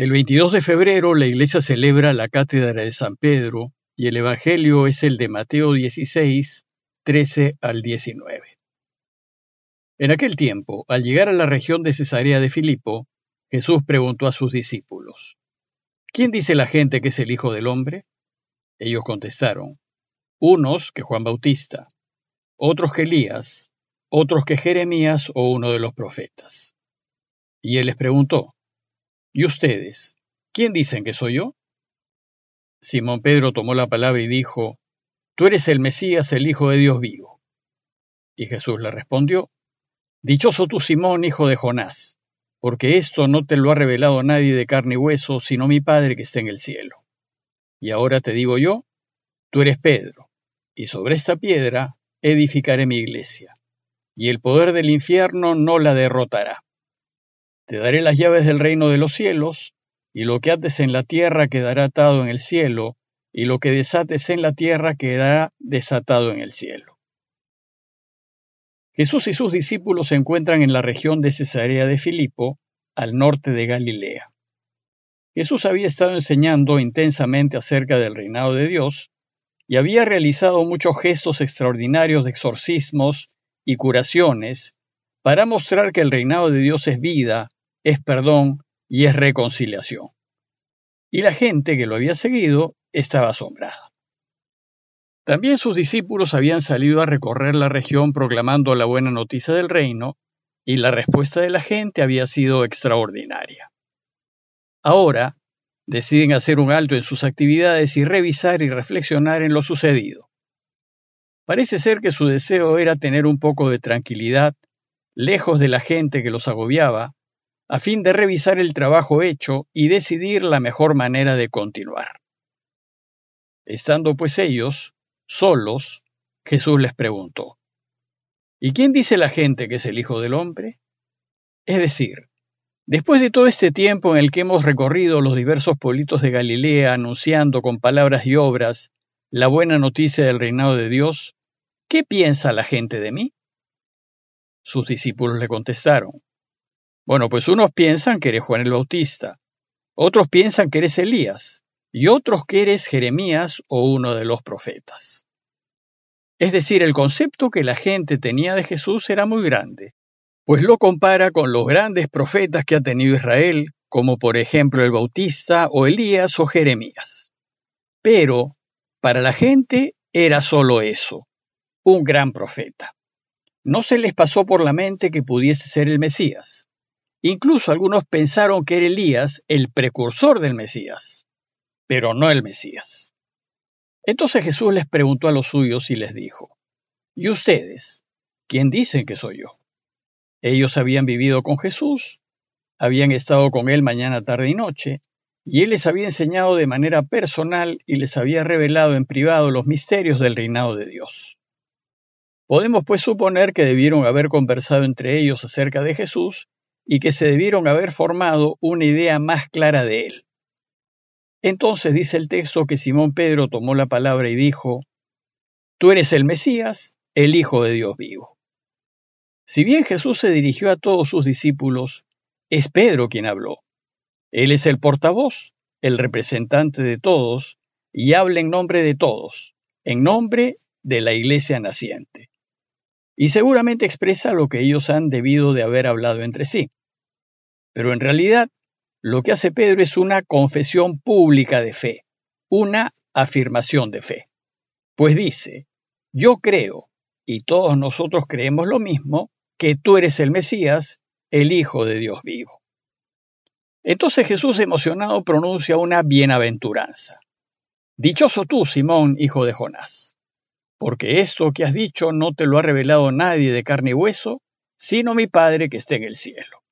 El 22 de febrero la iglesia celebra la cátedra de San Pedro y el Evangelio es el de Mateo 16, 13 al 19. En aquel tiempo, al llegar a la región de Cesarea de Filipo, Jesús preguntó a sus discípulos, ¿Quién dice la gente que es el Hijo del Hombre? Ellos contestaron, unos que Juan Bautista, otros que Elías, otros que Jeremías o uno de los profetas. Y él les preguntó, ¿Y ustedes? ¿Quién dicen que soy yo? Simón Pedro tomó la palabra y dijo, Tú eres el Mesías, el Hijo de Dios vivo. Y Jesús le respondió, Dichoso tú, Simón, hijo de Jonás, porque esto no te lo ha revelado nadie de carne y hueso, sino mi Padre que está en el cielo. Y ahora te digo yo, tú eres Pedro, y sobre esta piedra edificaré mi iglesia, y el poder del infierno no la derrotará. Te daré las llaves del reino de los cielos, y lo que ates en la tierra quedará atado en el cielo, y lo que desates en la tierra quedará desatado en el cielo. Jesús y sus discípulos se encuentran en la región de Cesarea de Filipo, al norte de Galilea. Jesús había estado enseñando intensamente acerca del reinado de Dios y había realizado muchos gestos extraordinarios de exorcismos y curaciones para mostrar que el reinado de Dios es vida es perdón y es reconciliación. Y la gente que lo había seguido estaba asombrada. También sus discípulos habían salido a recorrer la región proclamando la buena noticia del reino, y la respuesta de la gente había sido extraordinaria. Ahora, deciden hacer un alto en sus actividades y revisar y reflexionar en lo sucedido. Parece ser que su deseo era tener un poco de tranquilidad, lejos de la gente que los agobiaba, a fin de revisar el trabajo hecho y decidir la mejor manera de continuar. Estando pues ellos, solos, Jesús les preguntó, ¿Y quién dice la gente que es el Hijo del Hombre? Es decir, después de todo este tiempo en el que hemos recorrido los diversos pueblitos de Galilea anunciando con palabras y obras la buena noticia del reinado de Dios, ¿qué piensa la gente de mí? Sus discípulos le contestaron, bueno, pues unos piensan que eres Juan el Bautista, otros piensan que eres Elías, y otros que eres Jeremías o uno de los profetas. Es decir, el concepto que la gente tenía de Jesús era muy grande, pues lo compara con los grandes profetas que ha tenido Israel, como por ejemplo el Bautista o Elías o Jeremías. Pero, para la gente era solo eso, un gran profeta. No se les pasó por la mente que pudiese ser el Mesías. Incluso algunos pensaron que era Elías el precursor del Mesías, pero no el Mesías. Entonces Jesús les preguntó a los suyos y les dijo, ¿Y ustedes? ¿Quién dicen que soy yo? Ellos habían vivido con Jesús, habían estado con él mañana, tarde y noche, y él les había enseñado de manera personal y les había revelado en privado los misterios del reinado de Dios. Podemos pues suponer que debieron haber conversado entre ellos acerca de Jesús y que se debieron haber formado una idea más clara de él. Entonces dice el texto que Simón Pedro tomó la palabra y dijo, Tú eres el Mesías, el Hijo de Dios vivo. Si bien Jesús se dirigió a todos sus discípulos, es Pedro quien habló. Él es el portavoz, el representante de todos, y habla en nombre de todos, en nombre de la iglesia naciente. Y seguramente expresa lo que ellos han debido de haber hablado entre sí. Pero en realidad, lo que hace Pedro es una confesión pública de fe, una afirmación de fe. Pues dice, yo creo, y todos nosotros creemos lo mismo, que tú eres el Mesías, el Hijo de Dios vivo. Entonces Jesús emocionado pronuncia una bienaventuranza. Dichoso tú, Simón, hijo de Jonás, porque esto que has dicho no te lo ha revelado nadie de carne y hueso, sino mi Padre que está en el cielo.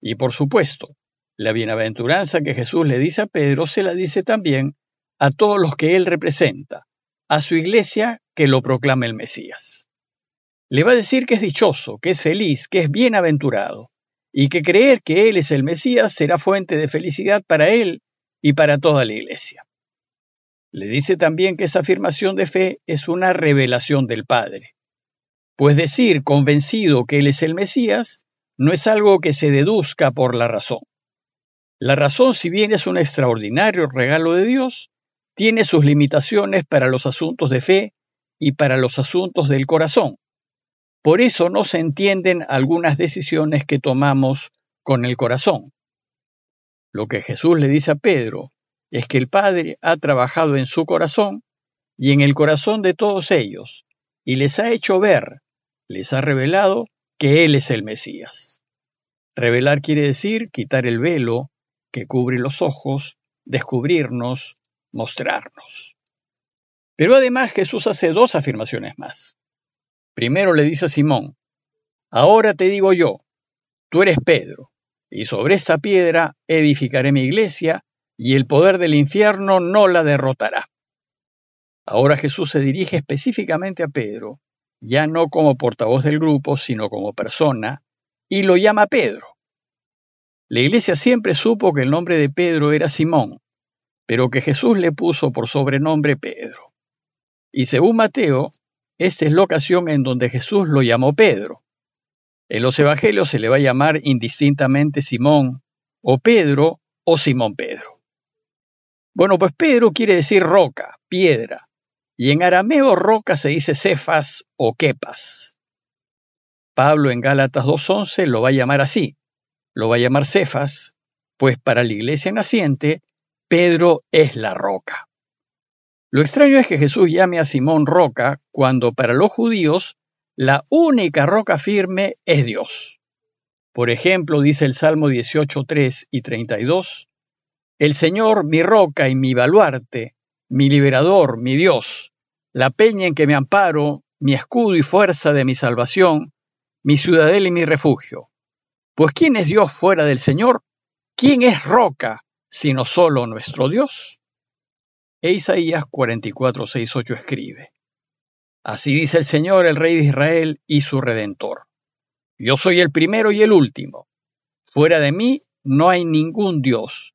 Y por supuesto, la bienaventuranza que Jesús le dice a Pedro se la dice también a todos los que él representa, a su iglesia que lo proclama el Mesías. Le va a decir que es dichoso, que es feliz, que es bienaventurado, y que creer que Él es el Mesías será fuente de felicidad para Él y para toda la iglesia. Le dice también que esa afirmación de fe es una revelación del Padre, pues decir convencido que Él es el Mesías no es algo que se deduzca por la razón. La razón, si bien es un extraordinario regalo de Dios, tiene sus limitaciones para los asuntos de fe y para los asuntos del corazón. Por eso no se entienden algunas decisiones que tomamos con el corazón. Lo que Jesús le dice a Pedro es que el Padre ha trabajado en su corazón y en el corazón de todos ellos, y les ha hecho ver, les ha revelado que Él es el Mesías. Revelar quiere decir quitar el velo que cubre los ojos, descubrirnos, mostrarnos. Pero además Jesús hace dos afirmaciones más. Primero le dice a Simón, ahora te digo yo, tú eres Pedro, y sobre esta piedra edificaré mi iglesia, y el poder del infierno no la derrotará. Ahora Jesús se dirige específicamente a Pedro, ya no como portavoz del grupo, sino como persona, y lo llama Pedro. La iglesia siempre supo que el nombre de Pedro era Simón, pero que Jesús le puso por sobrenombre Pedro. Y según Mateo, esta es la ocasión en donde Jesús lo llamó Pedro. En los evangelios se le va a llamar indistintamente Simón, o Pedro, o Simón Pedro. Bueno, pues Pedro quiere decir roca, piedra, y en arameo roca se dice cefas o kepas. Pablo en Gálatas 2.11 lo va a llamar así, lo va a llamar cefas, pues para la iglesia naciente, Pedro es la roca. Lo extraño es que Jesús llame a Simón roca cuando para los judíos la única roca firme es Dios. Por ejemplo, dice el Salmo 18, 3 y 32, El Señor mi roca y mi baluarte, mi liberador, mi Dios, la peña en que me amparo, mi escudo y fuerza de mi salvación, mi ciudadela y mi refugio. Pues ¿quién es Dios fuera del Señor? ¿Quién es roca sino solo nuestro Dios? E Isaías 44, 6, 8 escribe, Así dice el Señor, el Rey de Israel y su Redentor. Yo soy el primero y el último. Fuera de mí no hay ningún Dios.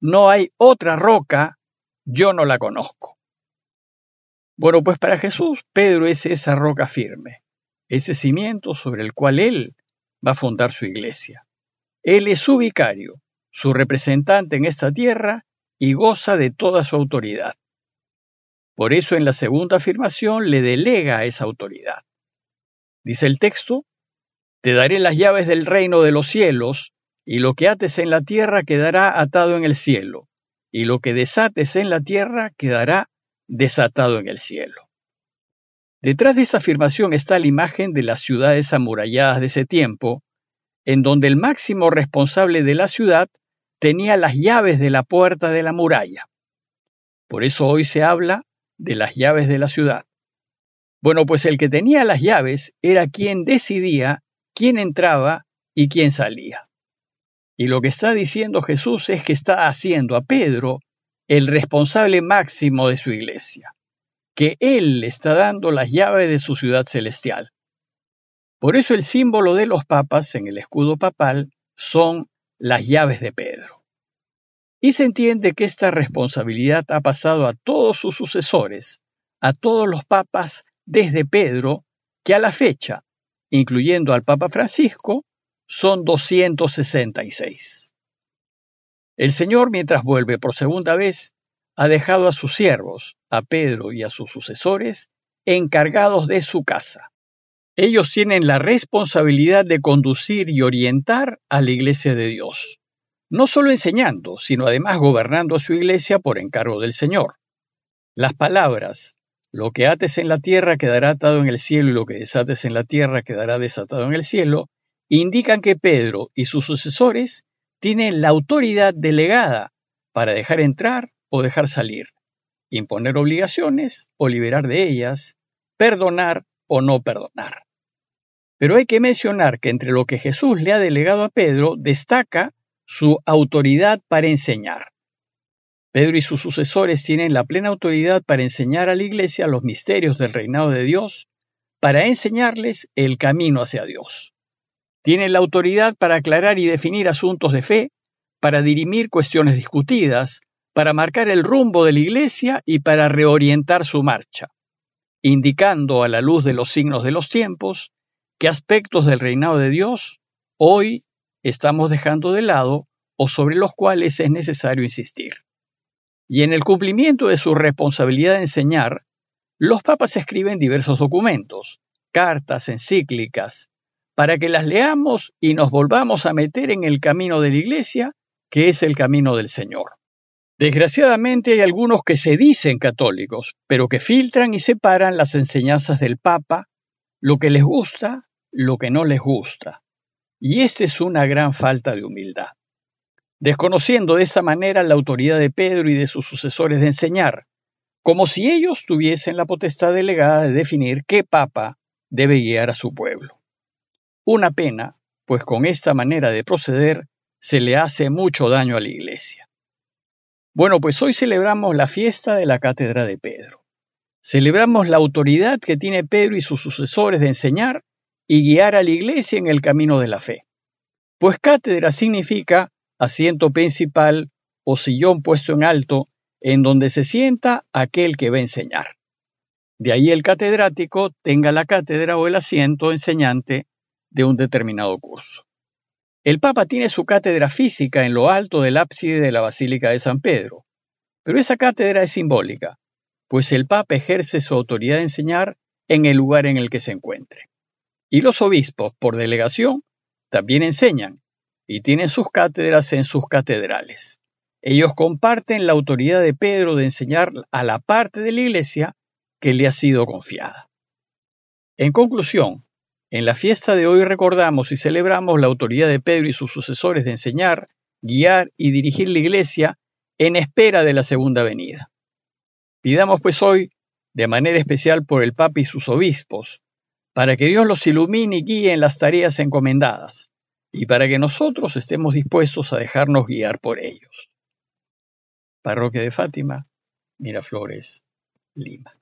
No hay otra roca, yo no la conozco. Bueno, pues para Jesús, Pedro es esa roca firme, ese cimiento sobre el cual Él va a fundar su iglesia. Él es su vicario, su representante en esta tierra y goza de toda su autoridad. Por eso en la segunda afirmación le delega esa autoridad. Dice el texto, Te daré las llaves del reino de los cielos, y lo que ates en la tierra quedará atado en el cielo, y lo que desates en la tierra quedará desatado en el cielo. Detrás de esta afirmación está la imagen de las ciudades amuralladas de ese tiempo, en donde el máximo responsable de la ciudad tenía las llaves de la puerta de la muralla. Por eso hoy se habla de las llaves de la ciudad. Bueno, pues el que tenía las llaves era quien decidía quién entraba y quién salía. Y lo que está diciendo Jesús es que está haciendo a Pedro el responsable máximo de su iglesia, que él le está dando las llaves de su ciudad celestial. Por eso el símbolo de los papas en el escudo papal son las llaves de Pedro. Y se entiende que esta responsabilidad ha pasado a todos sus sucesores, a todos los papas desde Pedro, que a la fecha, incluyendo al Papa Francisco, son 266. El Señor, mientras vuelve por segunda vez, ha dejado a sus siervos, a Pedro y a sus sucesores, encargados de su casa. Ellos tienen la responsabilidad de conducir y orientar a la iglesia de Dios, no solo enseñando, sino además gobernando a su iglesia por encargo del Señor. Las palabras, lo que ates en la tierra quedará atado en el cielo y lo que desates en la tierra quedará desatado en el cielo, indican que Pedro y sus sucesores tienen la autoridad delegada para dejar entrar o dejar salir, imponer obligaciones o liberar de ellas, perdonar o no perdonar. Pero hay que mencionar que entre lo que Jesús le ha delegado a Pedro destaca su autoridad para enseñar. Pedro y sus sucesores tienen la plena autoridad para enseñar a la iglesia los misterios del reinado de Dios, para enseñarles el camino hacia Dios. Tienen la autoridad para aclarar y definir asuntos de fe, para dirimir cuestiones discutidas, para marcar el rumbo de la iglesia y para reorientar su marcha, indicando a la luz de los signos de los tiempos qué aspectos del reinado de Dios hoy estamos dejando de lado o sobre los cuales es necesario insistir. Y en el cumplimiento de su responsabilidad de enseñar, los papas escriben diversos documentos, cartas, encíclicas, para que las leamos y nos volvamos a meter en el camino de la Iglesia, que es el camino del Señor. Desgraciadamente hay algunos que se dicen católicos, pero que filtran y separan las enseñanzas del Papa, lo que les gusta, lo que no les gusta. Y esta es una gran falta de humildad. Desconociendo de esta manera la autoridad de Pedro y de sus sucesores de enseñar, como si ellos tuviesen la potestad delegada de definir qué Papa debe guiar a su pueblo. Una pena, pues con esta manera de proceder se le hace mucho daño a la Iglesia. Bueno, pues hoy celebramos la fiesta de la Cátedra de Pedro. Celebramos la autoridad que tiene Pedro y sus sucesores de enseñar y guiar a la Iglesia en el camino de la fe. Pues cátedra significa asiento principal o sillón puesto en alto en donde se sienta aquel que va a enseñar. De ahí el catedrático tenga la cátedra o el asiento enseñante de un determinado curso. El Papa tiene su cátedra física en lo alto del ábside de la Basílica de San Pedro, pero esa cátedra es simbólica, pues el Papa ejerce su autoridad de enseñar en el lugar en el que se encuentre. Y los obispos, por delegación, también enseñan y tienen sus cátedras en sus catedrales. Ellos comparten la autoridad de Pedro de enseñar a la parte de la Iglesia que le ha sido confiada. En conclusión, en la fiesta de hoy recordamos y celebramos la autoridad de Pedro y sus sucesores de enseñar, guiar y dirigir la Iglesia en espera de la segunda venida. Pidamos pues hoy, de manera especial por el Papa y sus obispos, para que Dios los ilumine y guíe en las tareas encomendadas, y para que nosotros estemos dispuestos a dejarnos guiar por ellos. Parroquia de Fátima, Miraflores, Lima.